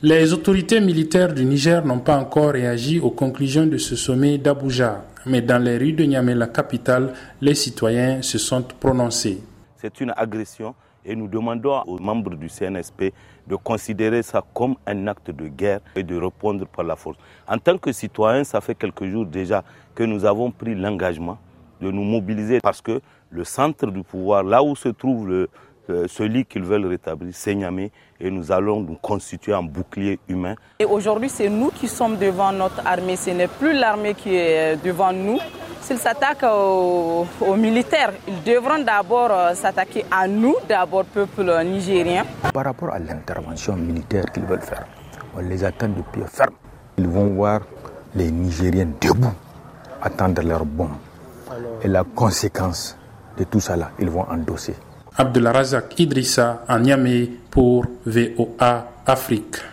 Les autorités militaires du Niger n'ont pas encore réagi aux conclusions de ce sommet d'Abuja, mais dans les rues de Niamey, la capitale, les citoyens se sont prononcés. C'est une agression et nous demandons aux membres du CNSP de considérer ça comme un acte de guerre et de répondre par la force. En tant que citoyens, ça fait quelques jours déjà que nous avons pris l'engagement de nous mobiliser parce que le centre du pouvoir, là où se trouve le, celui qu'ils veulent rétablir, c'est Niamey, et nous allons nous constituer un bouclier humain. Et aujourd'hui, c'est nous qui sommes devant notre armée, ce n'est plus l'armée qui est devant nous. S'ils s'attaquent aux, militaires, ils devront d'abord euh, s'attaquer à nous, d'abord peuple nigérien. Par rapport à l'intervention militaire qu'ils veulent faire, on les attend de pied ferme. Ils vont voir les Nigériens debout, attendre leur bombe. Et la conséquence de tout ça là, ils vont endosser. Abdullah Razak Idrissa en Niamey pour VOA Afrique.